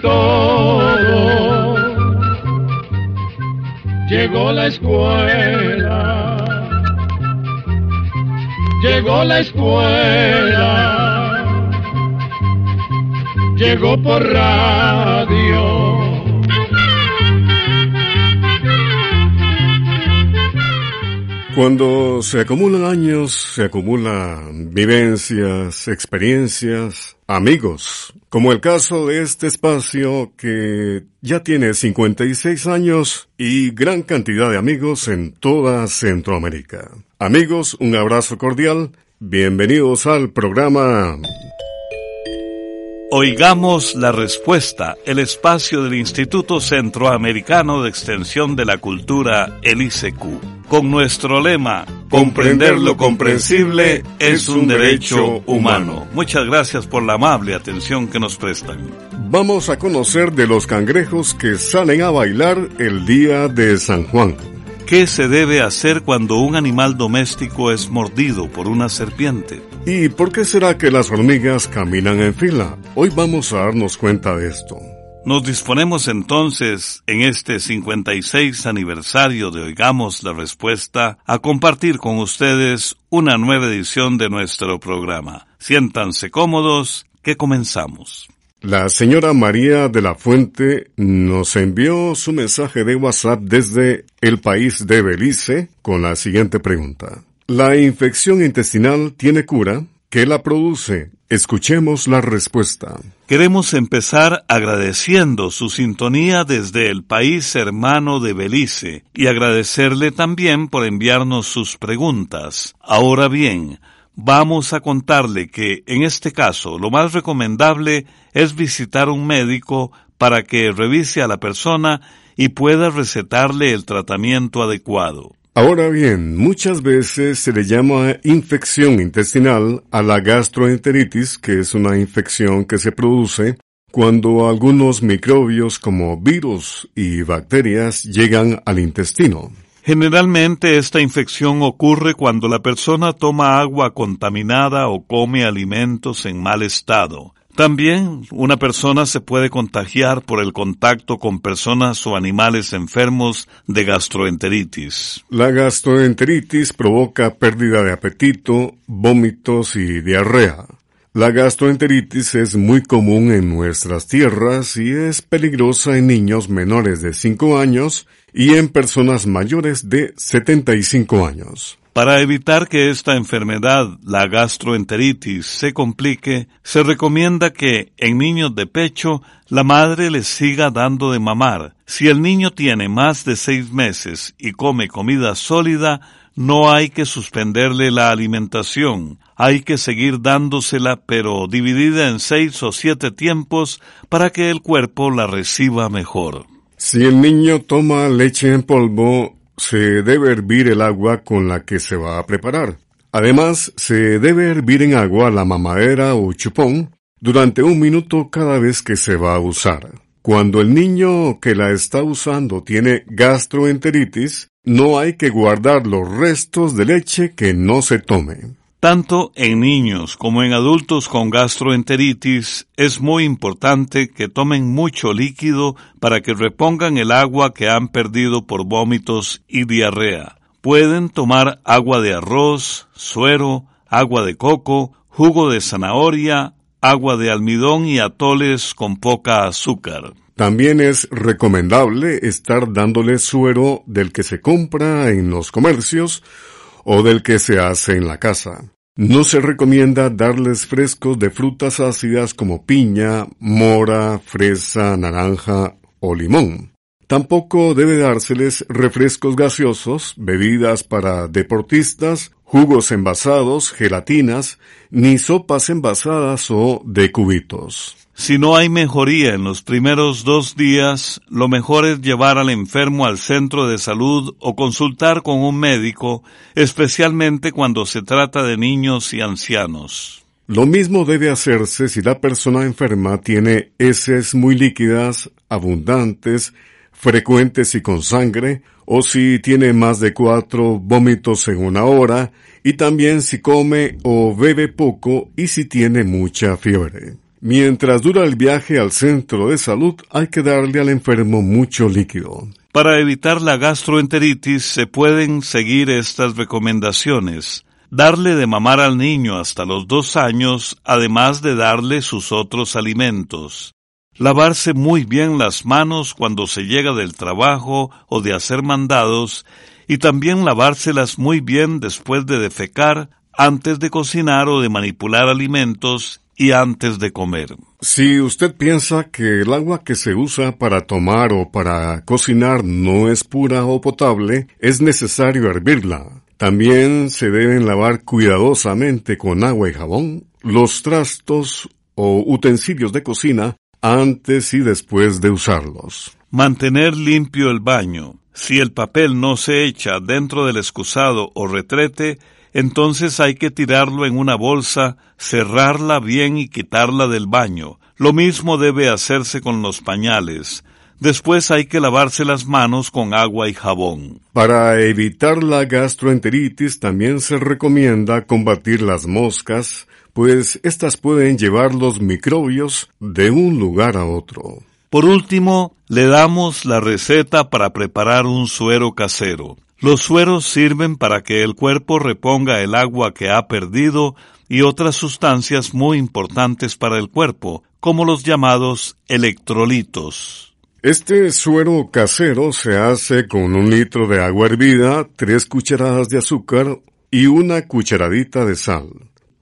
todo. Llegó la escuela. Llegó la escuela. Llegó por radio. Cuando se acumulan años, se acumulan vivencias, experiencias, amigos, como el caso de este espacio que ya tiene 56 años y gran cantidad de amigos en toda Centroamérica. Amigos, un abrazo cordial, bienvenidos al programa Oigamos la respuesta, el espacio del Instituto Centroamericano de Extensión de la Cultura, el ICQ, con nuestro lema, comprender lo comprensible es un derecho humano. Muchas gracias por la amable atención que nos prestan. Vamos a conocer de los cangrejos que salen a bailar el día de San Juan. ¿Qué se debe hacer cuando un animal doméstico es mordido por una serpiente? ¿Y por qué será que las hormigas caminan en fila? Hoy vamos a darnos cuenta de esto. Nos disponemos entonces, en este 56 aniversario de Oigamos la Respuesta, a compartir con ustedes una nueva edición de nuestro programa. Siéntanse cómodos, que comenzamos. La señora María de la Fuente nos envió su mensaje de WhatsApp desde el país de Belice con la siguiente pregunta. La infección intestinal tiene cura. ¿Qué la produce? Escuchemos la respuesta. Queremos empezar agradeciendo su sintonía desde el país hermano de Belice y agradecerle también por enviarnos sus preguntas. Ahora bien, vamos a contarle que en este caso lo más recomendable es visitar un médico para que revise a la persona y pueda recetarle el tratamiento adecuado. Ahora bien, muchas veces se le llama infección intestinal a la gastroenteritis, que es una infección que se produce cuando algunos microbios como virus y bacterias llegan al intestino. Generalmente esta infección ocurre cuando la persona toma agua contaminada o come alimentos en mal estado. También una persona se puede contagiar por el contacto con personas o animales enfermos de gastroenteritis. La gastroenteritis provoca pérdida de apetito, vómitos y diarrea. La gastroenteritis es muy común en nuestras tierras y es peligrosa en niños menores de 5 años y en personas mayores de 75 años. Para evitar que esta enfermedad, la gastroenteritis, se complique, se recomienda que en niños de pecho la madre les siga dando de mamar. Si el niño tiene más de seis meses y come comida sólida, no hay que suspenderle la alimentación, hay que seguir dándosela pero dividida en seis o siete tiempos para que el cuerpo la reciba mejor. Si el niño toma leche en polvo, se debe hervir el agua con la que se va a preparar. Además, se debe hervir en agua la mamadera o chupón durante un minuto cada vez que se va a usar. Cuando el niño que la está usando tiene gastroenteritis, no hay que guardar los restos de leche que no se tome. Tanto en niños como en adultos con gastroenteritis es muy importante que tomen mucho líquido para que repongan el agua que han perdido por vómitos y diarrea. Pueden tomar agua de arroz, suero, agua de coco, jugo de zanahoria, agua de almidón y atoles con poca azúcar. También es recomendable estar dándole suero del que se compra en los comercios o del que se hace en la casa. No se recomienda darles frescos de frutas ácidas como piña, mora, fresa, naranja o limón. Tampoco debe dárseles refrescos gaseosos, bebidas para deportistas, jugos envasados, gelatinas, ni sopas envasadas o de cubitos. Si no hay mejoría en los primeros dos días, lo mejor es llevar al enfermo al centro de salud o consultar con un médico, especialmente cuando se trata de niños y ancianos. Lo mismo debe hacerse si la persona enferma tiene heces muy líquidas, abundantes, frecuentes y con sangre, o si tiene más de cuatro vómitos en una hora, y también si come o bebe poco y si tiene mucha fiebre. Mientras dura el viaje al centro de salud, hay que darle al enfermo mucho líquido. Para evitar la gastroenteritis se pueden seguir estas recomendaciones. Darle de mamar al niño hasta los dos años, además de darle sus otros alimentos. Lavarse muy bien las manos cuando se llega del trabajo o de hacer mandados y también lavárselas muy bien después de defecar, antes de cocinar o de manipular alimentos y antes de comer. Si usted piensa que el agua que se usa para tomar o para cocinar no es pura o potable, es necesario hervirla. También se deben lavar cuidadosamente con agua y jabón los trastos o utensilios de cocina antes y después de usarlos. Mantener limpio el baño. Si el papel no se echa dentro del excusado o retrete, entonces hay que tirarlo en una bolsa, cerrarla bien y quitarla del baño. Lo mismo debe hacerse con los pañales. Después hay que lavarse las manos con agua y jabón. Para evitar la gastroenteritis también se recomienda combatir las moscas, pues éstas pueden llevar los microbios de un lugar a otro. Por último, le damos la receta para preparar un suero casero. Los sueros sirven para que el cuerpo reponga el agua que ha perdido y otras sustancias muy importantes para el cuerpo, como los llamados electrolitos. Este suero casero se hace con un litro de agua hervida, tres cucharadas de azúcar y una cucharadita de sal.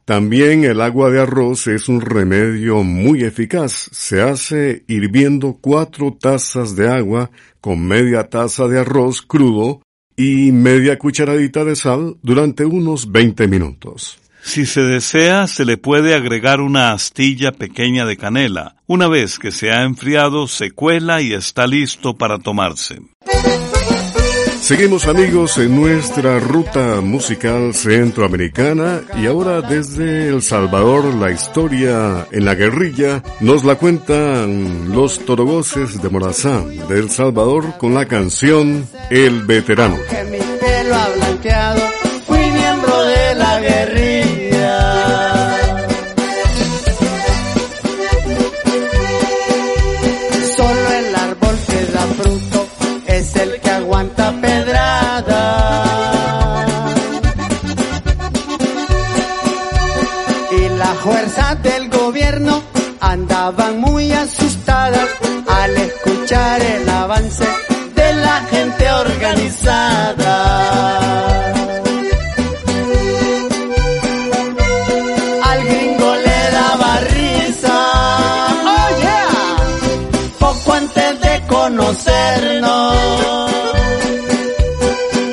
También el agua de arroz es un remedio muy eficaz. Se hace hirviendo cuatro tazas de agua con media taza de arroz crudo y media cucharadita de sal durante unos 20 minutos. Si se desea, se le puede agregar una astilla pequeña de canela. Una vez que se ha enfriado, se cuela y está listo para tomarse. Seguimos amigos en nuestra ruta musical centroamericana y ahora desde El Salvador la historia en la guerrilla nos la cuentan los torogoces de Morazán de El Salvador con la canción El Veterano. Mi pelo ha blanqueado, Y la fuerza del gobierno andaban muy asustadas al escuchar el avance de la gente organizada. Al gringo le daba risa, oh yeah, poco antes de conocernos.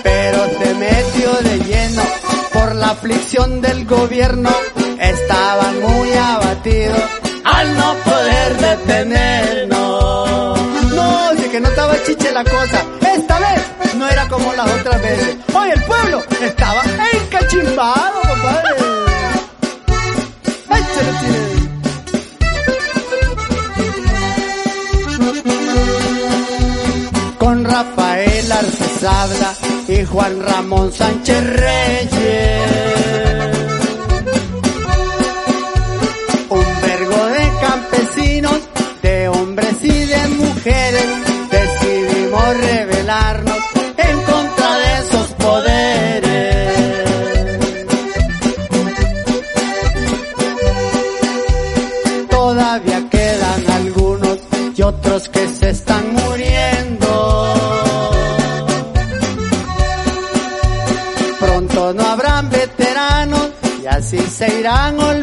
Pero se metió de lleno por la aflicción del gobierno. Detenernos. No, de que no estaba chiche la cosa. Esta vez no era como las otras veces. Hoy el pueblo estaba encachimbado, compadre. Con Rafael habla y Juan Ramón Sánchez Reyes. Se irán olvidando,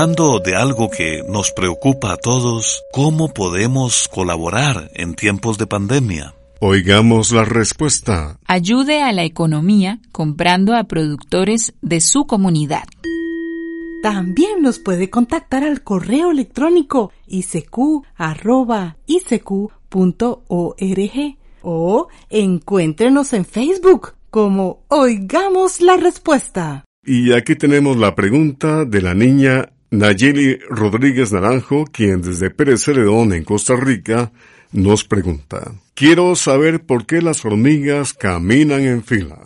hablando de algo que nos preocupa a todos, ¿cómo podemos colaborar en tiempos de pandemia? Oigamos la respuesta. Ayude a la economía comprando a productores de su comunidad. También nos puede contactar al correo electrónico isq.org o encuéntrenos en Facebook como Oigamos la Respuesta. Y aquí tenemos la pregunta de la niña Nayeli Rodríguez Naranjo, quien desde Pérez Celedón, en Costa Rica, nos pregunta. Quiero saber por qué las hormigas caminan en fila.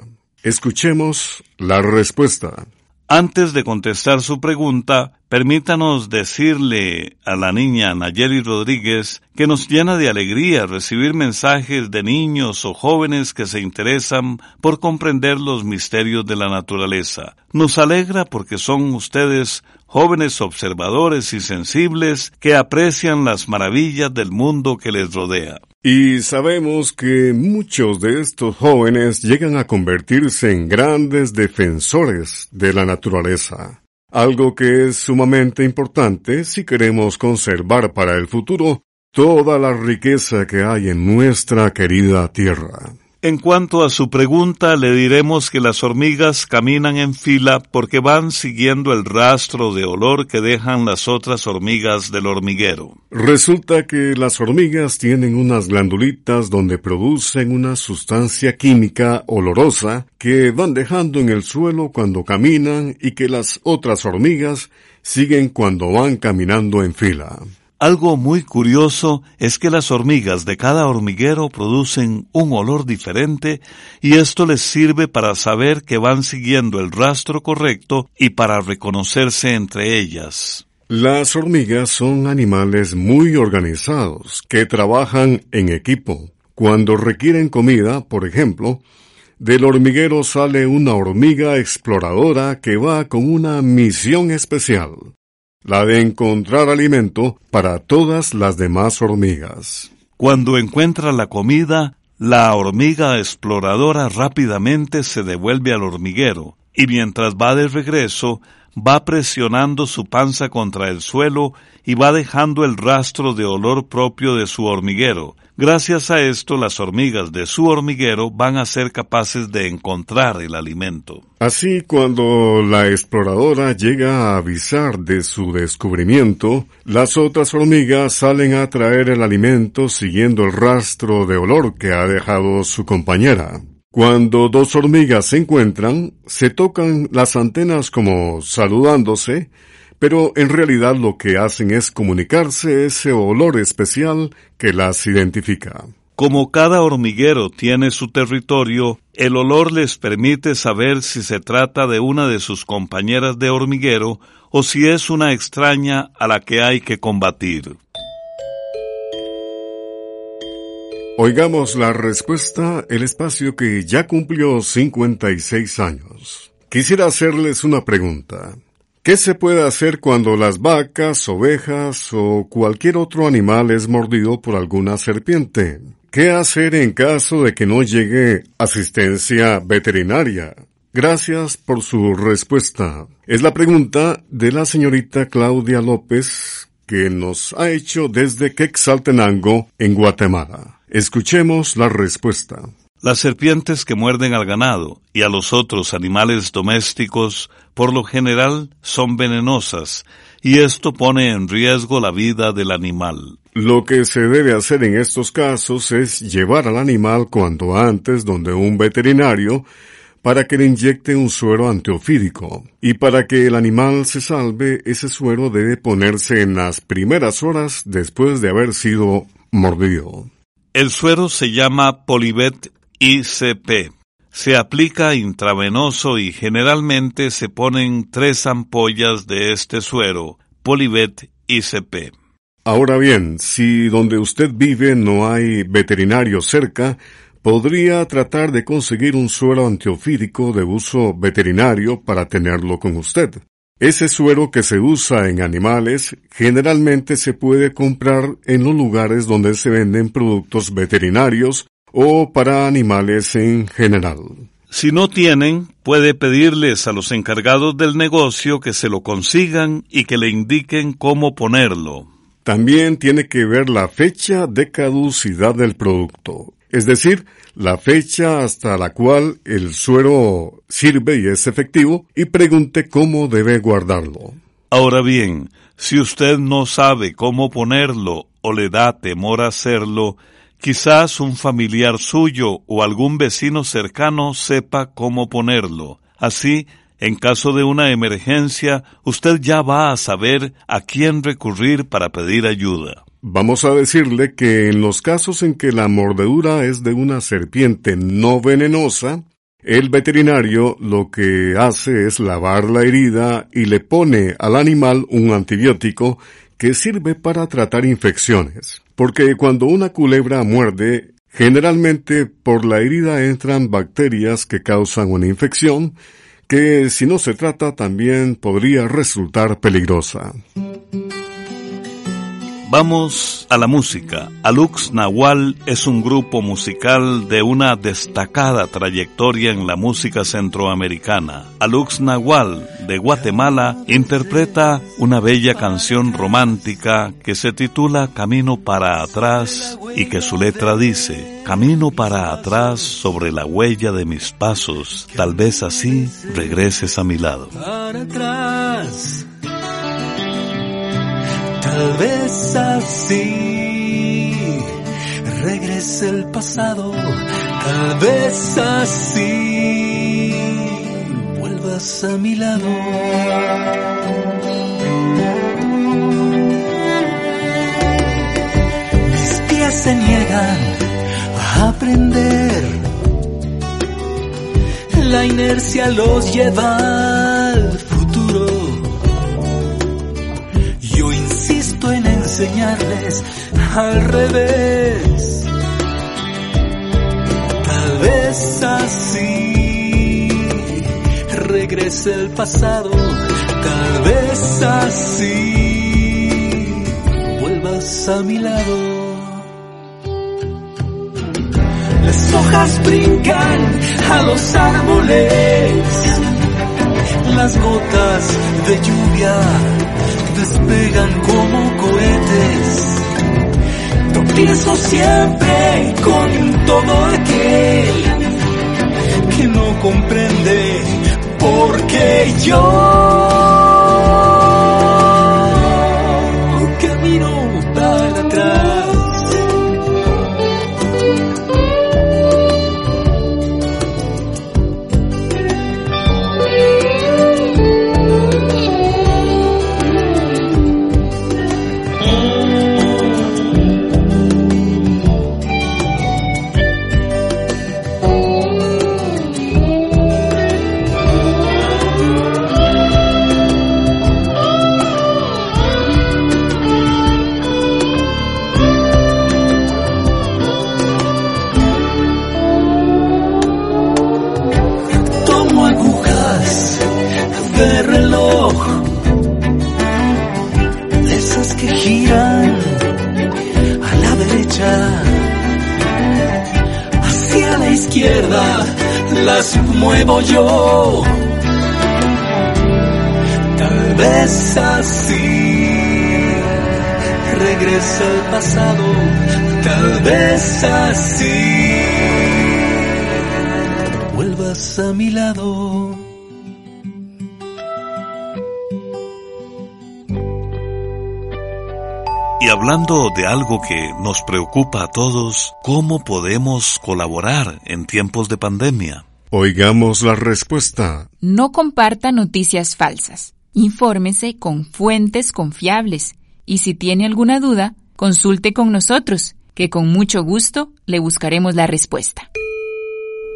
Escuchemos la respuesta. Antes de contestar su pregunta, permítanos decirle a la niña Nayeli Rodríguez que nos llena de alegría recibir mensajes de niños o jóvenes que se interesan por comprender los misterios de la naturaleza. Nos alegra porque son ustedes jóvenes observadores y sensibles que aprecian las maravillas del mundo que les rodea. Y sabemos que muchos de estos jóvenes llegan a convertirse en grandes defensores de la naturaleza, algo que es sumamente importante si queremos conservar para el futuro toda la riqueza que hay en nuestra querida tierra. En cuanto a su pregunta, le diremos que las hormigas caminan en fila porque van siguiendo el rastro de olor que dejan las otras hormigas del hormiguero. Resulta que las hormigas tienen unas glandulitas donde producen una sustancia química olorosa que van dejando en el suelo cuando caminan y que las otras hormigas siguen cuando van caminando en fila. Algo muy curioso es que las hormigas de cada hormiguero producen un olor diferente y esto les sirve para saber que van siguiendo el rastro correcto y para reconocerse entre ellas. Las hormigas son animales muy organizados que trabajan en equipo. Cuando requieren comida, por ejemplo, del hormiguero sale una hormiga exploradora que va con una misión especial la de encontrar alimento para todas las demás hormigas. Cuando encuentra la comida, la hormiga exploradora rápidamente se devuelve al hormiguero y mientras va de regreso, va presionando su panza contra el suelo y va dejando el rastro de olor propio de su hormiguero, Gracias a esto, las hormigas de su hormiguero van a ser capaces de encontrar el alimento. Así, cuando la exploradora llega a avisar de su descubrimiento, las otras hormigas salen a traer el alimento siguiendo el rastro de olor que ha dejado su compañera. Cuando dos hormigas se encuentran, se tocan las antenas como saludándose, pero en realidad lo que hacen es comunicarse ese olor especial que las identifica. Como cada hormiguero tiene su territorio, el olor les permite saber si se trata de una de sus compañeras de hormiguero o si es una extraña a la que hay que combatir. Oigamos la respuesta, el espacio que ya cumplió 56 años. Quisiera hacerles una pregunta. ¿Qué se puede hacer cuando las vacas, ovejas o cualquier otro animal es mordido por alguna serpiente? ¿Qué hacer en caso de que no llegue asistencia veterinaria? Gracias por su respuesta. Es la pregunta de la señorita Claudia López que nos ha hecho desde Quexaltenango, en Guatemala. Escuchemos la respuesta. Las serpientes que muerden al ganado y a los otros animales domésticos por lo general son venenosas y esto pone en riesgo la vida del animal. Lo que se debe hacer en estos casos es llevar al animal cuanto antes donde un veterinario para que le inyecte un suero antiofídico. Y para que el animal se salve, ese suero debe ponerse en las primeras horas después de haber sido mordido. El suero se llama Polivet ICP. Se aplica intravenoso y generalmente se ponen tres ampollas de este suero, Polivet ICP. Ahora bien, si donde usted vive no hay veterinario cerca, podría tratar de conseguir un suero antiofídico de uso veterinario para tenerlo con usted. Ese suero que se usa en animales generalmente se puede comprar en los lugares donde se venden productos veterinarios o para animales en general. Si no tienen, puede pedirles a los encargados del negocio que se lo consigan y que le indiquen cómo ponerlo. También tiene que ver la fecha de caducidad del producto, es decir, la fecha hasta la cual el suero sirve y es efectivo y pregunte cómo debe guardarlo. Ahora bien, si usted no sabe cómo ponerlo o le da temor hacerlo, quizás un familiar suyo o algún vecino cercano sepa cómo ponerlo. Así, en caso de una emergencia, usted ya va a saber a quién recurrir para pedir ayuda. Vamos a decirle que en los casos en que la mordedura es de una serpiente no venenosa, el veterinario lo que hace es lavar la herida y le pone al animal un antibiótico que sirve para tratar infecciones. Porque cuando una culebra muerde, generalmente por la herida entran bacterias que causan una infección que si no se trata también podría resultar peligrosa. Vamos a la música. Alux Nahual es un grupo musical de una destacada trayectoria en la música centroamericana. Alux Nahual, de Guatemala, interpreta una bella canción romántica que se titula Camino para atrás y que su letra dice, Camino para atrás sobre la huella de mis pasos, tal vez así regreses a mi lado. Para atrás Tal vez así regrese el pasado, tal vez así vuelvas a mi lado. Mis pies se niegan a aprender, la inercia los lleva al enseñarles al revés. Tal vez así regrese el pasado, tal vez así vuelvas a mi lado. Las hojas brincan a los árboles, las gotas de lluvia despegan como cohetes. Tropiezo siempre con todo aquel que no comprende por qué yo pasado, tal vez así vuelvas a mi lado. Y hablando de algo que nos preocupa a todos, ¿cómo podemos colaborar en tiempos de pandemia? Oigamos la respuesta. No comparta noticias falsas. Infórmese con fuentes confiables y si tiene alguna duda, consulte con nosotros, que con mucho gusto le buscaremos la respuesta.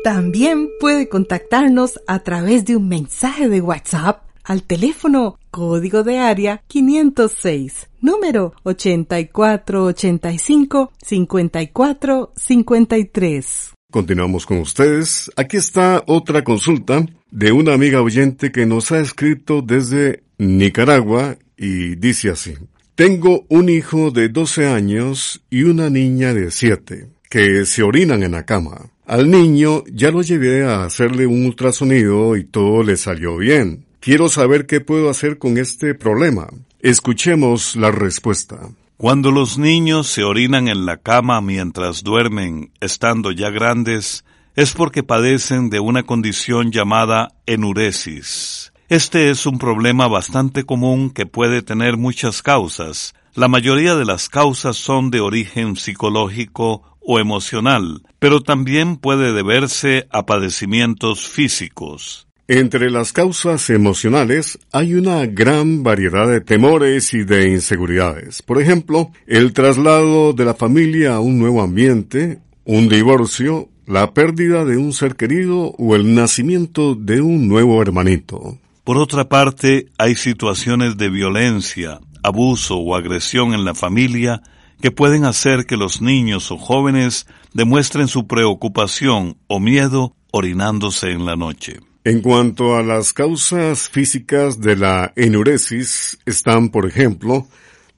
También puede contactarnos a través de un mensaje de WhatsApp al teléfono código de área 506, número 8485 5453. Continuamos con ustedes. Aquí está otra consulta de una amiga oyente que nos ha escrito desde Nicaragua, y dice así. Tengo un hijo de 12 años y una niña de 7, que se orinan en la cama. Al niño ya lo llevé a hacerle un ultrasonido y todo le salió bien. Quiero saber qué puedo hacer con este problema. Escuchemos la respuesta. Cuando los niños se orinan en la cama mientras duermen, estando ya grandes, es porque padecen de una condición llamada enuresis. Este es un problema bastante común que puede tener muchas causas. La mayoría de las causas son de origen psicológico o emocional, pero también puede deberse a padecimientos físicos. Entre las causas emocionales hay una gran variedad de temores y de inseguridades. Por ejemplo, el traslado de la familia a un nuevo ambiente, un divorcio, la pérdida de un ser querido o el nacimiento de un nuevo hermanito. Por otra parte, hay situaciones de violencia, abuso o agresión en la familia que pueden hacer que los niños o jóvenes demuestren su preocupación o miedo orinándose en la noche. En cuanto a las causas físicas de la enuresis, están, por ejemplo,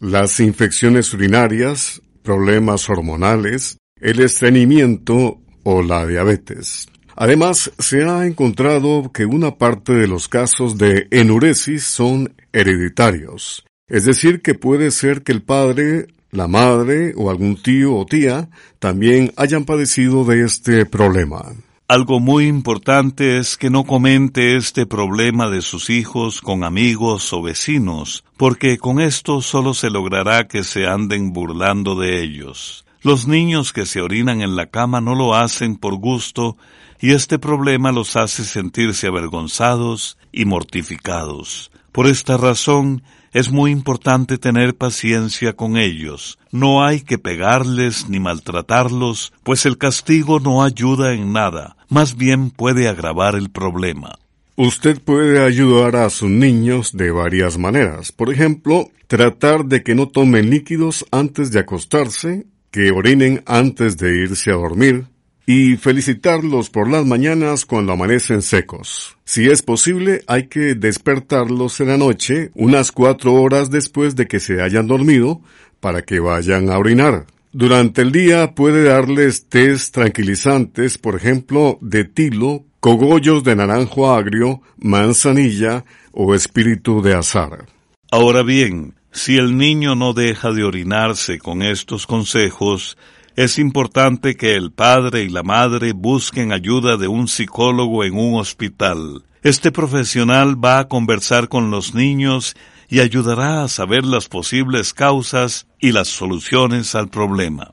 las infecciones urinarias, problemas hormonales, el estreñimiento o la diabetes. Además, se ha encontrado que una parte de los casos de enuresis son hereditarios. Es decir, que puede ser que el padre, la madre o algún tío o tía también hayan padecido de este problema. Algo muy importante es que no comente este problema de sus hijos con amigos o vecinos, porque con esto solo se logrará que se anden burlando de ellos. Los niños que se orinan en la cama no lo hacen por gusto y este problema los hace sentirse avergonzados y mortificados. Por esta razón, es muy importante tener paciencia con ellos. No hay que pegarles ni maltratarlos, pues el castigo no ayuda en nada, más bien puede agravar el problema. Usted puede ayudar a sus niños de varias maneras. Por ejemplo, tratar de que no tomen líquidos antes de acostarse, que orinen antes de irse a dormir, y felicitarlos por las mañanas cuando amanecen secos. Si es posible, hay que despertarlos en la noche unas cuatro horas después de que se hayan dormido para que vayan a orinar. Durante el día puede darles test tranquilizantes, por ejemplo, de tilo, cogollos de naranjo agrio, manzanilla o espíritu de azar. Ahora bien, si el niño no deja de orinarse con estos consejos, es importante que el padre y la madre busquen ayuda de un psicólogo en un hospital. Este profesional va a conversar con los niños y ayudará a saber las posibles causas y las soluciones al problema.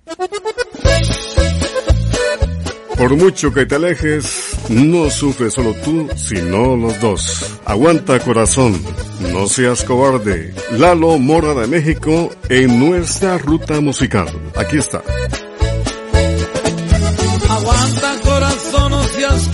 Por mucho que te alejes, no sufres solo tú, sino los dos. Aguanta corazón, no seas cobarde. Lalo Mora de México en nuestra ruta musical. Aquí está. Aguanta corazón, no seas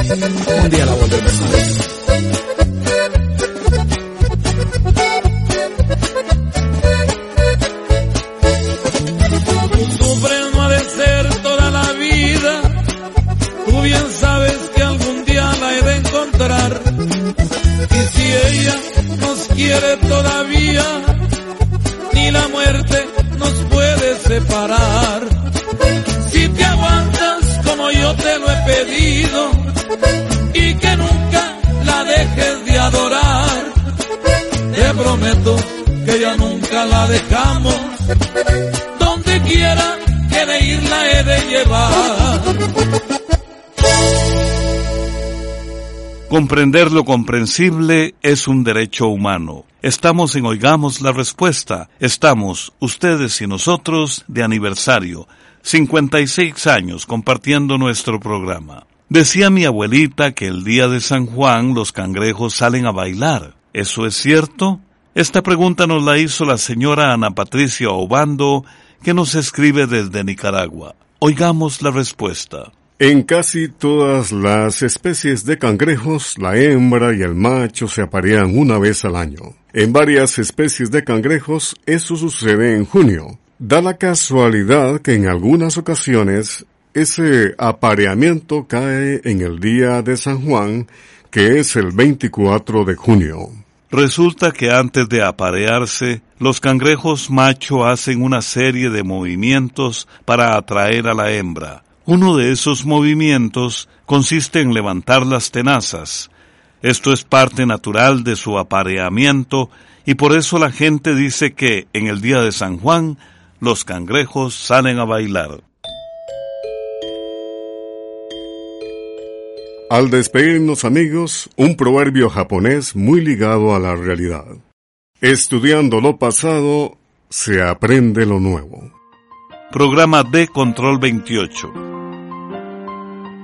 Un día la volveremos a ver. Comprender lo comprensible es un derecho humano. Estamos en Oigamos la Respuesta. Estamos, ustedes y nosotros, de aniversario. 56 años compartiendo nuestro programa. Decía mi abuelita que el día de San Juan los cangrejos salen a bailar. ¿Eso es cierto? Esta pregunta nos la hizo la señora Ana Patricia Obando, que nos escribe desde Nicaragua. Oigamos la respuesta. En casi todas las especies de cangrejos, la hembra y el macho se aparean una vez al año. En varias especies de cangrejos, eso sucede en junio. Da la casualidad que en algunas ocasiones ese apareamiento cae en el día de San Juan, que es el 24 de junio. Resulta que antes de aparearse, los cangrejos macho hacen una serie de movimientos para atraer a la hembra. Uno de esos movimientos consiste en levantar las tenazas. Esto es parte natural de su apareamiento y por eso la gente dice que en el día de San Juan los cangrejos salen a bailar. Al despedirnos amigos, un proverbio japonés muy ligado a la realidad. Estudiando lo pasado, se aprende lo nuevo. Programa de Control 28.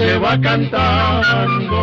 se va cantando